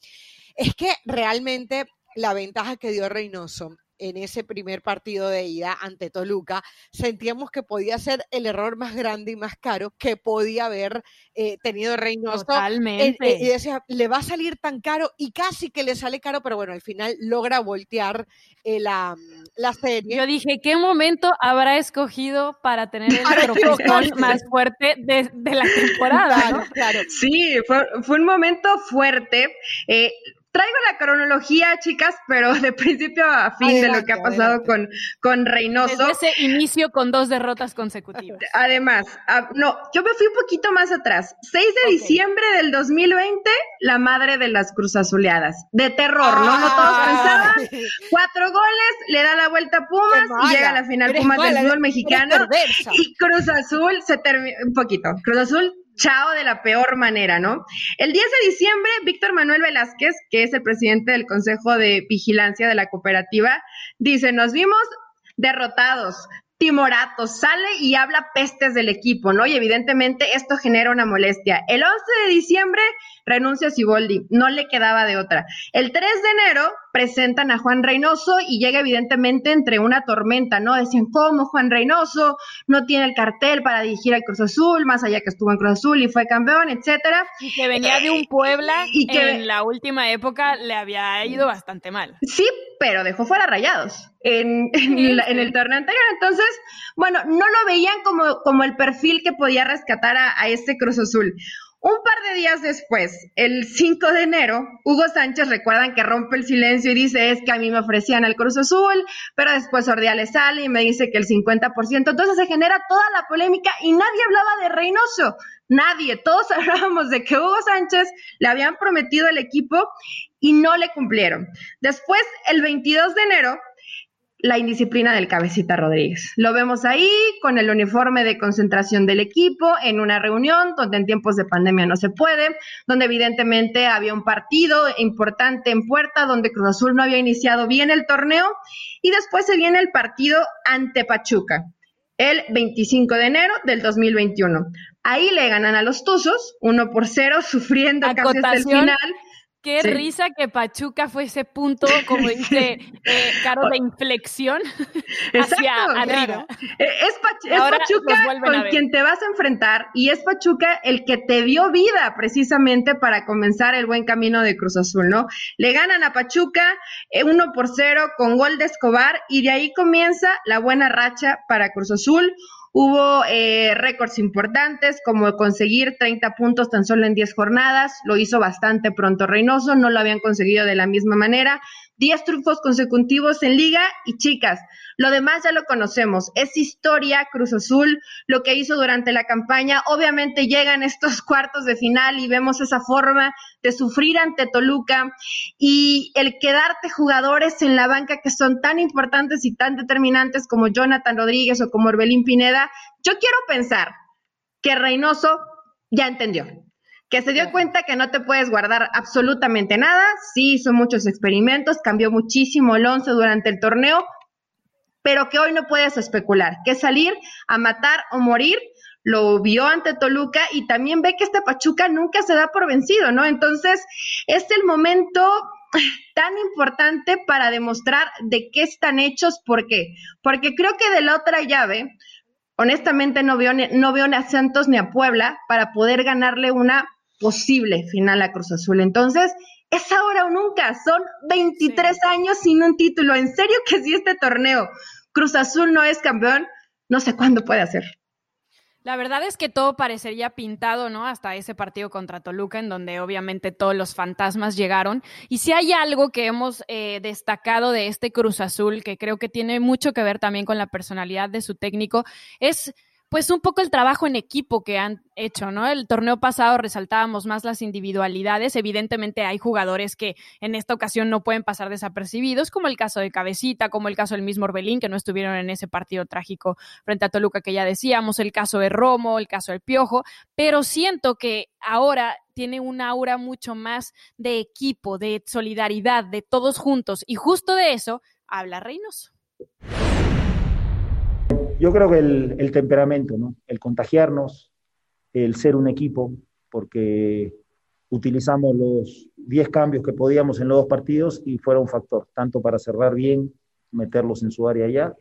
Es que realmente la ventaja que dio Reynoso en ese primer partido de ida ante Toluca, sentíamos que podía ser el error más grande y más caro que podía haber eh, tenido Reynoso. Totalmente. y decía, le va a salir tan caro y casi que le sale caro, pero bueno, al final logra voltear eh, la, la, serie. Yo dije, ¿qué momento habrá escogido para tener el tropezón más fuerte de, la temporada? Claro, Sí, fue, fue, un momento fuerte. Eh, Traigo la cronología, chicas, pero de principio a fin de lo que ha pasado con, con Reynoso. Desde ese inicio con dos derrotas consecutivas. Además, ah, no, yo me fui un poquito más atrás. 6 de diciembre del 2020, la madre de las Cruz Azuleadas. De terror, ¿no? No todos pensaban. Cuatro goles, le da la vuelta a Pumas y llega a la final Pumas del fútbol mexicano. Y Cruz Azul se termina, un poquito. Cruz Azul chao de la peor manera, ¿no? El 10 de diciembre, Víctor Manuel Velázquez, que es el presidente del Consejo de Vigilancia de la Cooperativa, dice, nos vimos derrotados, Timorato sale y habla pestes del equipo, ¿no? Y evidentemente esto genera una molestia. El 11 de diciembre renuncia Siboldi, no le quedaba de otra. El 3 de enero presentan a Juan Reynoso y llega evidentemente entre una tormenta, ¿no? Decían, ¿cómo Juan Reynoso no tiene el cartel para dirigir al Cruz Azul, más allá que estuvo en Cruz Azul y fue campeón, etcétera? Y que venía de un Puebla y que en la última época le había ido bastante mal. Sí, pero dejó fuera rayados en, el torneo anterior. Entonces, bueno, no lo veían como, como el perfil que podía rescatar a, a este Cruz Azul. Un par de días después, el 5 de enero, Hugo Sánchez recuerdan que rompe el silencio y dice, es que a mí me ofrecían el Cruz Azul, pero después Ordiales sale y me dice que el 50%. Entonces se genera toda la polémica y nadie hablaba de Reynoso, nadie. Todos hablábamos de que Hugo Sánchez le habían prometido el equipo y no le cumplieron. Después, el 22 de enero, la indisciplina del cabecita Rodríguez. Lo vemos ahí con el uniforme de concentración del equipo en una reunión donde en tiempos de pandemia no se puede, donde evidentemente había un partido importante en puerta, donde Cruz Azul no había iniciado bien el torneo y después se viene el partido ante Pachuca el 25 de enero del 2021. Ahí le ganan a los Tuzos, uno por cero, sufriendo casi hasta el final. Qué risa que Pachuca fue ese punto, como dice eh, Caro, de inflexión hacia arriba. Eh, es, Pachuca con quien te vas a enfrentar y es Pachuca el que te dio vida precisamente para comenzar el buen camino de Cruz Azul, ¿no? Le ganan a Pachuca eh, uno por cero con gol de Escobar y de ahí comienza la buena racha para Cruz Azul Hubo eh, récords importantes como conseguir 30 puntos tan solo en 10 jornadas, lo hizo bastante pronto Reynoso, no lo habían conseguido de la misma manera. 10 triunfos consecutivos en liga y chicas, lo demás ya lo conocemos, es historia Cruz Azul, lo que hizo durante la campaña, obviamente llegan estos cuartos de final y vemos esa forma de sufrir ante Toluca y el quedarte jugadores en la banca que son tan importantes y tan determinantes como Jonathan Rodríguez o como Orbelín Pineda, yo quiero pensar que Reynoso ya entendió, que se dio cuenta que no te puedes guardar absolutamente nada, sí hizo muchos experimentos, cambió muchísimo el once durante el torneo, pero que hoy no puedes especular, que salir a matar o morir, lo vio ante Toluca y también ve que este Pachuca nunca se da por vencido, ¿no? Entonces, es el momento tan importante para demostrar de qué están hechos, ¿por qué? Porque creo que de la otra llave, honestamente no veo, no veo ni a Santos ni a Puebla para poder ganarle una posible final a Cruz Azul. Entonces, es ahora o nunca. Son 23 años sin un título. En serio que si este torneo Cruz Azul no es campeón, no sé cuándo puede hacer. La verdad es que todo parecería pintado, ¿no? Hasta ese partido contra Toluca, en donde obviamente todos los fantasmas llegaron. Y si hay algo que hemos eh, destacado de este Cruz Azul, que creo que tiene mucho que ver también con la personalidad de su técnico, es pues un poco el trabajo en equipo que han hecho, ¿no? El torneo pasado resaltábamos más las individualidades. Evidentemente hay jugadores que en esta ocasión no pueden pasar desapercibidos, como el caso de Cabecita, como el caso del mismo Orbelín, que no estuvieron en ese partido trágico frente a Toluca que ya decíamos, el caso de Romo, el caso del Piojo, pero siento que ahora tiene un aura mucho más de equipo, de solidaridad, de todos juntos, y justo de eso habla Reynoso. Yo creo que el, temperamento, ¿no? El contagiarnos, el ser un equipo, porque utilizamos los 10 cambios que podíamos en los dos partidos y fuera un factor, tanto para cerrar bien, meterlos en su área ya,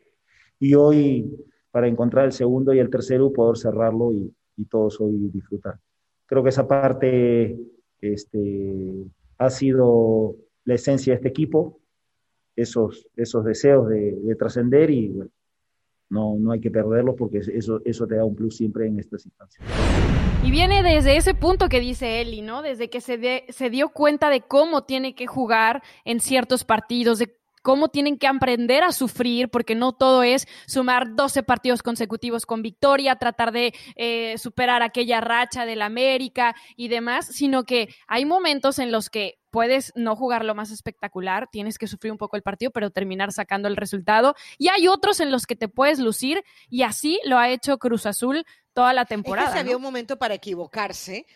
y hoy para encontrar el segundo y el tercero, poder cerrarlo y, todos hoy disfrutar. Creo que esa parte este, ha sido la esencia de este equipo, esos, esos deseos de, de trascender y bueno, no, no hay que perderlo porque eso, eso te da un plus siempre en estas instancias. Y viene desde ese punto que dice Eli, ¿no? Desde que se, se dio cuenta de cómo tiene que jugar en ciertos partidos, de cómo tienen que aprender a sufrir, porque no todo es sumar 12 partidos consecutivos con victoria, tratar de eh, superar aquella racha del América y demás, sino que hay momentos en los que puedes no jugar lo más espectacular, tienes que sufrir un poco el partido, pero terminar sacando el resultado. Y hay otros en los que te puedes lucir, y así lo ha hecho Cruz Azul toda la temporada. Es que había un momento para equivocarse,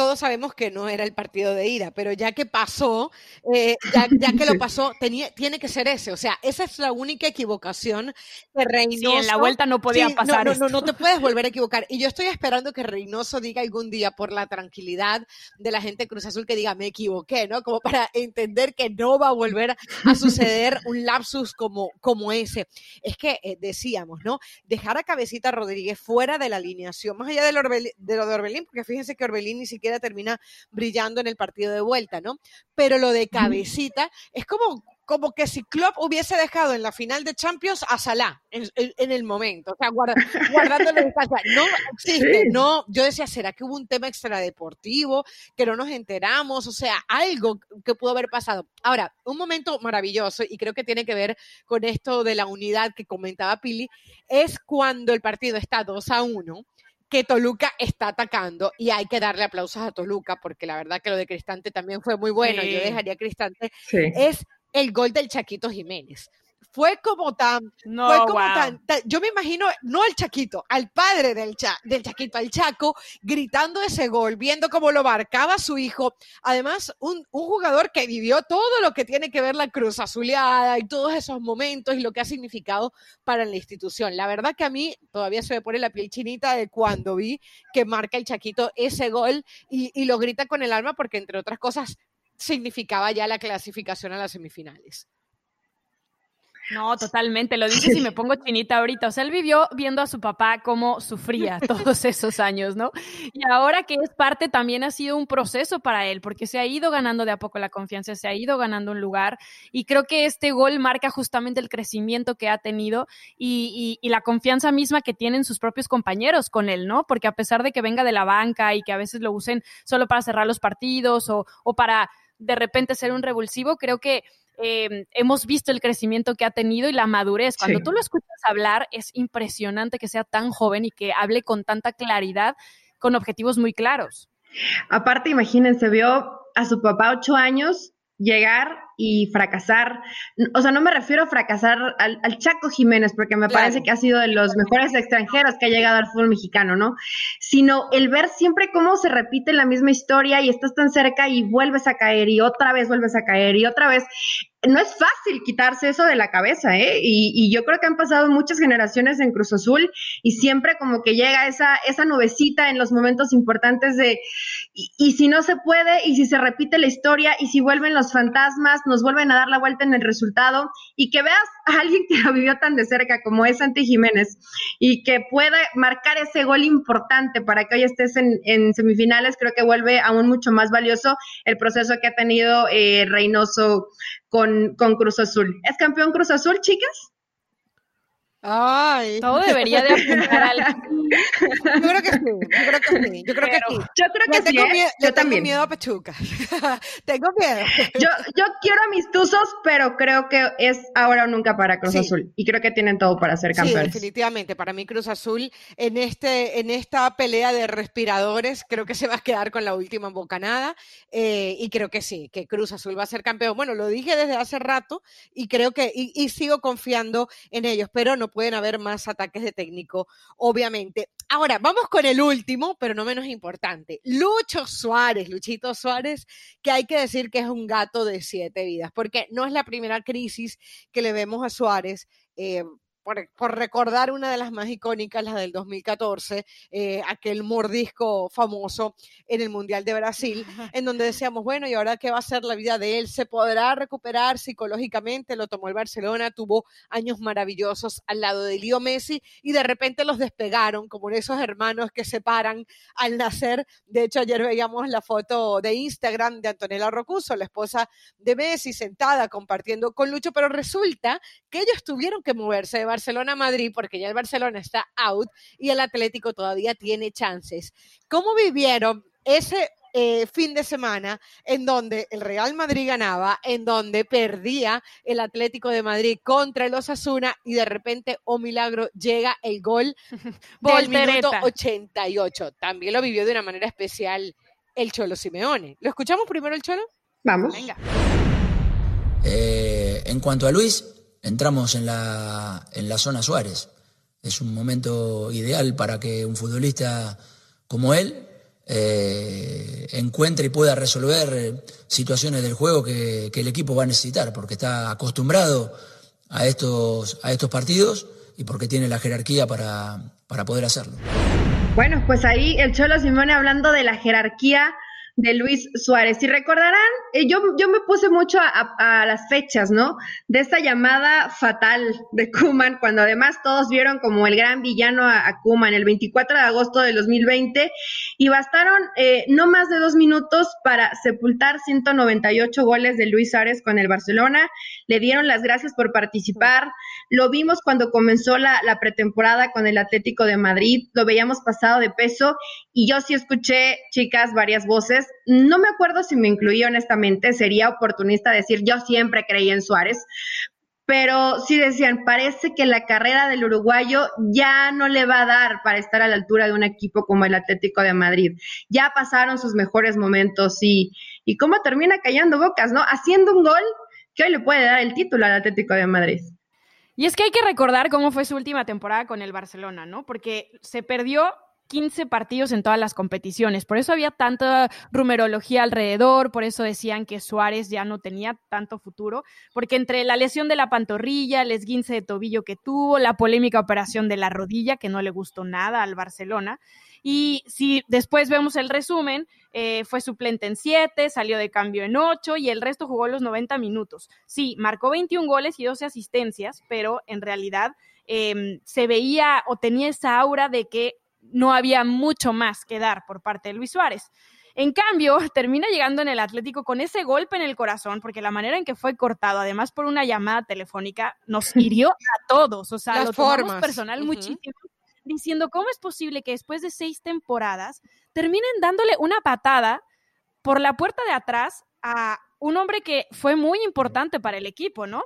todos sabemos que no era el partido de ida, pero ya que pasó, eh, ya, que lo pasó, tenía, tiene que ser ese. O sea, esa es la única equivocación que Reynoso. Sí, en la vuelta no podía pasar. No, no, no, te puedes volver a equivocar. Y yo estoy esperando que Reynoso diga algún día, por la tranquilidad de la gente de Cruz Azul, que diga, me equivoqué, ¿no? Como para entender que no va a volver a suceder un lapsus como, como ese. Es que eh, decíamos, ¿no? Dejar a Cabecita Rodríguez fuera de la alineación, más allá de lo, de, lo de Orbelín, porque fíjense que Orbelín ni siquiera termina brillando en el partido de vuelta, ¿no? Pero lo de cabecita es como como que si Klopp hubiese dejado en la final de Champions a Salah en, el momento, o sea, guarda, guardándole distancia. No existe, no. Yo decía, ¿será que hubo un tema extradeportivo que no nos enteramos? O sea, algo que pudo haber pasado. Ahora, un momento maravilloso, y creo que tiene que ver con esto de la unidad que comentaba Pili, es cuando el partido está 2 a 1 que Toluca está atacando y hay que darle aplausos a Toluca porque la verdad que lo de Cristante también fue muy bueno. Yo dejaría Cristante. Es el gol del Chaquito Jiménez fue como tan, no, fue como tan, yo me imagino, no al Chaquito, al padre del, del Chaquito, al Chaco, gritando ese gol, viendo cómo lo marcaba su hijo. Además, un, un, jugador que vivió todo lo que tiene que ver la Cruz Azuleada y todos esos momentos y lo que ha significado para la institución. La verdad que a mí todavía se me pone la piel chinita de cuando vi que marca el Chaquito ese gol y, y lo grita con el alma porque, entre otras cosas, significaba ya la clasificación a las semifinales. No, totalmente, lo dices y me pongo chinita ahorita. O sea, él vivió viendo a su papá cómo sufría todos esos años, ¿no? Y ahora que es parte, también ha sido un proceso para él, porque se ha ido ganando de a poco la confianza, se ha ido ganando un lugar. Y creo que este gol marca justamente el crecimiento que ha tenido y, la confianza misma que tienen sus propios compañeros con él, ¿no? Porque a pesar de que venga de la banca y que a veces lo usen solo para cerrar los partidos o, o para de repente ser un revulsivo, creo que Em, hemos visto el crecimiento que ha tenido y la madurez. Cuando tú lo escuchas hablar, es impresionante que sea tan joven y que hable con tanta claridad, con objetivos muy claros. Aparte, imagínense, vio a su papá ocho años llegar y fracasar. O sea, no me refiero a fracasar al, Chaco Jiménez, porque me parece que ha sido de los mejores extranjeros que ha llegado al fútbol mexicano, ¿no? Sino el ver siempre cómo se repite la misma historia y estás tan cerca y vuelves a caer y otra vez vuelves a caer y otra vez no es fácil quitarse eso de la cabeza, ¿eh? Y, yo creo que han pasado muchas generaciones en Cruz Azul y siempre como que llega esa, esa nubecita en los momentos importantes de, y, si no se puede, y si se repite la historia, y si vuelven los fantasmas, nos vuelven a dar la vuelta en el resultado, y que veas a alguien que lo vivió tan de cerca como es Santi Jiménez, y que pueda marcar ese gol importante para que hoy estés en, semifinales, creo que vuelve aún mucho más valioso el proceso que ha tenido eh, Reynoso con, con Cruz Azul. ¿Es campeón Cruz Azul, chicas? Ay. Todo debería de apuntar al. Yo creo que sí, yo creo que sí, yo creo que sí. Yo creo que tengo sí. Miedo, yo, tengo también. miedo a Pachuca. tengo miedo. Yo, yo quiero a mis tuzos, pero creo que es ahora o nunca para Cruz Azul. Y creo que tienen todo para ser campeones. Sí, definitivamente. Para mí, Cruz Azul, en, este, en esta pelea de respiradores, creo que se va a quedar con la última bocanada. Eh, y creo que sí, que Cruz Azul va a ser campeón. Bueno, lo dije desde hace rato y creo que, y, y sigo confiando en ellos, pero no pueden haber más ataques de técnico, obviamente. Ahora, vamos con el último, pero no menos importante. Lucho Suárez, Luchito Suárez, que hay que decir que es un gato de siete vidas, porque no es la primera crisis que le vemos a Suárez. Eh, por, recordar una de las más icónicas, la del 2014, eh, aquel mordisco famoso en el Mundial de Brasil, en donde decíamos, bueno, ¿y ahora qué va a ser la vida de él? ¿Se podrá recuperar psicológicamente? Lo tomó el Barcelona, tuvo años maravillosos al lado de Leo Messi y de repente los despegaron, como esos hermanos que se paran al nacer. De hecho, ayer veíamos la foto de Instagram de Antonella Rocuso, la esposa de Messi, sentada compartiendo con Lucho, pero resulta que ellos tuvieron que moverse de Barcelona-Madrid, porque ya el Barcelona está out y el Atlético todavía tiene chances. ¿Cómo vivieron ese eh, fin de semana en donde el Real Madrid ganaba, en donde perdía el Atlético de Madrid contra el Osasuna y de repente, oh milagro, llega el gol del minuto 88. También lo vivió de una manera especial el Cholo Simeone. ¿Lo escuchamos primero el Cholo? Vamos. Venga. Eh, en cuanto a Luis, entramos en la, en la zona Suárez. Es un momento ideal para que un futbolista como él eh, encuentre y pueda resolver situaciones del juego que, el equipo va a necesitar, porque está acostumbrado a estos, a estos partidos y porque tiene la jerarquía para, para poder hacerlo. Bueno, pues ahí el Cholo Simone hablando de la jerarquía de Luis Suárez. Y recordarán, eh, yo, yo me puse mucho a, las fechas, ¿no? De esta llamada fatal de Kuman, cuando además todos vieron como el gran villano a, Kuman el 24 de agosto de 2020, y bastaron eh, no más de dos minutos para sepultar 198 goles de Luis Suárez con el Barcelona. Le dieron las gracias por participar. Lo vimos cuando comenzó la, la pretemporada con el Atlético de Madrid, lo veíamos pasado de peso, y yo sí escuché, chicas, varias voces no me acuerdo si me incluí honestamente, sería oportunista decir yo siempre creí en Suárez, pero sí decían, parece que la carrera del uruguayo ya no le va a dar para estar a la altura de un equipo como el Atlético de Madrid. Ya pasaron sus mejores momentos y, y cómo termina callando bocas, ¿no? Haciendo un gol que hoy le puede dar el título al Atlético de Madrid. Y es que hay que recordar cómo fue su última temporada con el Barcelona, ¿no? Porque se perdió 15 partidos en todas las competiciones. Por eso había tanta rumerología alrededor, por eso decían que Suárez ya no tenía tanto futuro, porque entre la lesión de la pantorrilla, el esguince de tobillo que tuvo, la polémica operación de la rodilla, que no le gustó nada al Barcelona, y si después vemos el resumen, eh, fue suplente en 7, salió de cambio en 8 y el resto jugó los 90 minutos. Sí, marcó 21 goles y 12 asistencias, pero en realidad em, se veía o tenía esa aura de que no había mucho más que dar por parte de Luis Suárez. En cambio, termina llegando en el Atlético con ese golpe en el corazón, porque la manera en que fue cortado, además por una llamada telefónica, nos hirió a todos. O sea, lo tomamos personal muchísimo, diciendo cómo es posible que después de seis temporadas terminen dándole una patada por la puerta de atrás a un hombre que fue muy importante para el equipo, ¿no?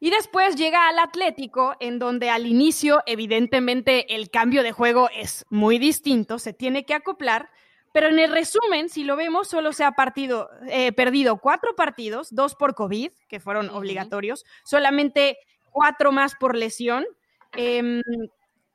Y después llega al Atlético, en donde al inicio, evidentemente, el cambio de juego es muy distinto, se tiene que acoplar, pero en el resumen, si lo vemos, solo se ha partido, eh, perdido cuatro partidos, dos por COVID, que fueron obligatorios, solamente cuatro más por lesión, em,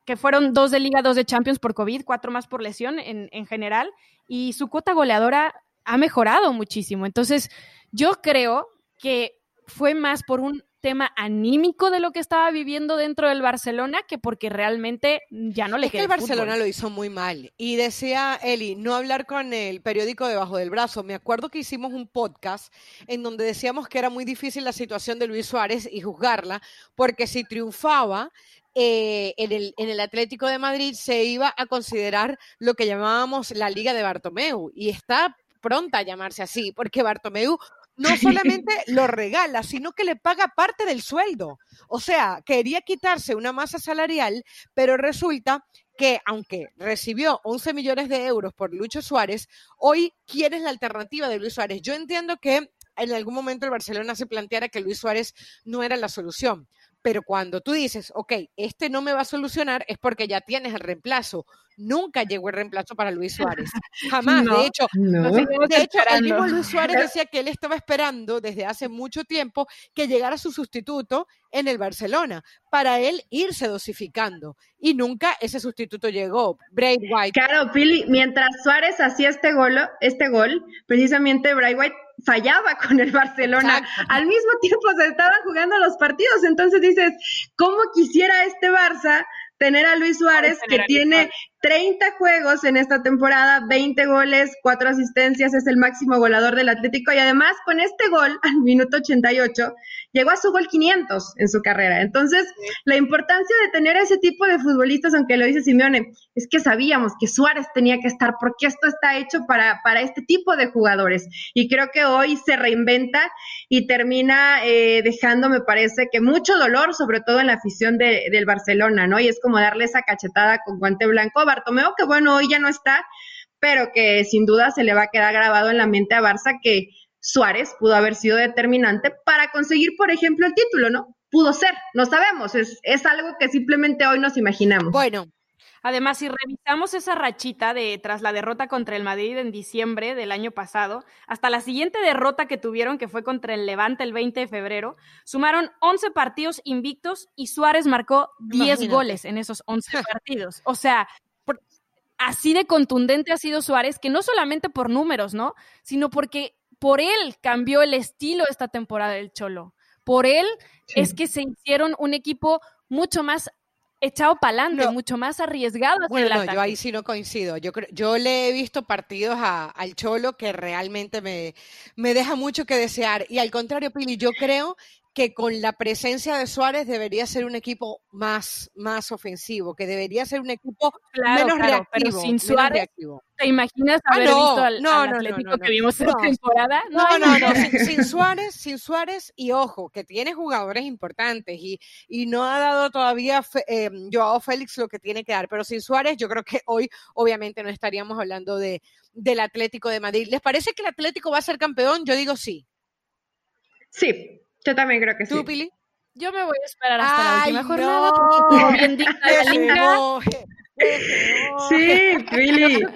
que fueron dos de Liga, dos de Champions por COVID, cuatro más por lesión en, en general, y su cuota goleadora ha mejorado muchísimo. Entonces, yo creo que fue más por un tema anímico de lo que estaba viviendo dentro del Barcelona que porque realmente ya no le es que el Barcelona lo hizo muy mal. Y decía Eli no hablar con el periódico debajo del brazo. Me acuerdo que hicimos un podcast en donde decíamos que era muy difícil la situación de Luis Suárez y juzgarla porque si triunfaba eh, en, el, en el Atlético de Madrid se iba a considerar lo que llamábamos la Liga de Bartomeu. Y está pronta a llamarse así, porque Bartomeu no solamente lo regala, sino que le paga parte del sueldo. O sea, quería quitarse una masa salarial, pero resulta que aunque recibió 11 millones de euros por Lucho Suárez, hoy quiere es la alternativa de Luis Suárez. Yo entiendo que en algún momento el Barcelona se planteara que Luis Suárez no era la solución, pero cuando tú dices, ok, este no me va a solucionar, es porque ya tienes el reemplazo. Nunca llegó el reemplazo para Luis Suárez. Jamás. de hecho, de hecho el mismo Luis Suárez decía que él estaba esperando desde hace mucho tiempo que llegara su sustituto en el Barcelona para él irse dosificando. Y nunca ese sustituto llegó. Bray White. Claro, Pili, mientras Suárez hacía este gol, este gol, precisamente Bray White fallaba con el Barcelona. Al mismo tiempo se estaban jugando los partidos. Entonces dices, ¿cómo quisiera este Barça tener a Luis Suárez que tiene 30 juegos en esta temporada, 20 goles, 4 asistencias, es el máximo goleador del Atlético y además con este gol al minuto 88 llegó a su gol 500 en su carrera. Entonces, la importancia de tener ese tipo de futbolistas, aunque lo dice Simeone, es que sabíamos que Suárez tenía que estar porque esto está hecho para, para este tipo de jugadores y creo que hoy se reinventa y termina eh, dejando, me parece, que mucho dolor, sobre todo en la afición del Barcelona, ¿no? Y es como darle esa cachetada con guante blanco Bartomeo, que bueno, hoy ya no está, pero que sin duda se le va a quedar grabado en la mente a Barça que Suárez pudo haber sido determinante para conseguir, por ejemplo, el título, ¿no? Pudo ser, no sabemos, es, es algo que simplemente hoy nos imaginamos. Bueno, Además, si revisamos esa rachita de tras la derrota contra el Madrid en diciembre del año pasado, hasta la siguiente derrota que tuvieron, que fue contra el Levante el 20 de febrero, sumaron 11 partidos invictos y Suárez marcó 10 goles en esos 11 partidos. O sea, así de contundente ha sido Suárez, que no solamente por números, ¿no? Sino porque por él cambió el estilo esta temporada del Cholo. Por él es que se hicieron un equipo mucho más echado para adelante, mucho más arriesgado. Bueno, no, yo ahí sí no coincido. Yo, yo le he visto partidos al Cholo que realmente me, me deja mucho que desear. Y al contrario, Pili, yo creo que con la presencia de Suárez debería ser un equipo más, más ofensivo, que debería ser un equipo menos reactivo. Pero sin Suárez, ¿te imaginas ah, haber visto al, no, Atlético que vimos esta temporada? No, no, no, sin, Suárez, sin Suárez, y ojo, que tiene jugadores importantes y, y no ha dado todavía eh, Joao Félix lo que tiene que dar, pero sin Suárez yo creo que hoy obviamente no estaríamos hablando de, del Atlético de Madrid. ¿Les parece que el Atlético va a ser campeón? Yo digo sí. Sí, yo también creo que sí. ¿Tú, Pili? Yo me voy a esperar hasta la última jornada porque bien liga. Sí, Pili. Yo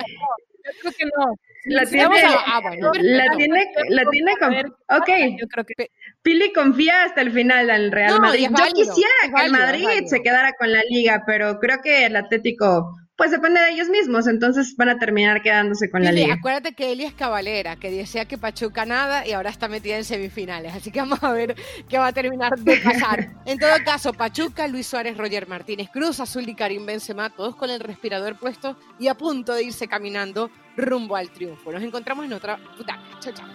creo que no. La tiene, ah, la tiene, la tiene con, ok, yo creo que Pili confía hasta el final al Real Madrid. yo quisiera que el Madrid se quedara con la liga, pero creo que el Atlético pues depende de ellos mismos, entonces van a terminar quedándose con la liga. Acuérdate que Eli es cabalera, que decía que Pachuca nada y ahora está metida en semifinales, así que vamos a ver qué va a terminar de pasar. en todo caso, Pachuca, Luis Suárez, Roger Martínez, Cruz Azul y Karim Benzema, todos con el respirador puesto y a punto de irse caminando rumbo al triunfo. Nos encontramos en otra puta. Chao, chao.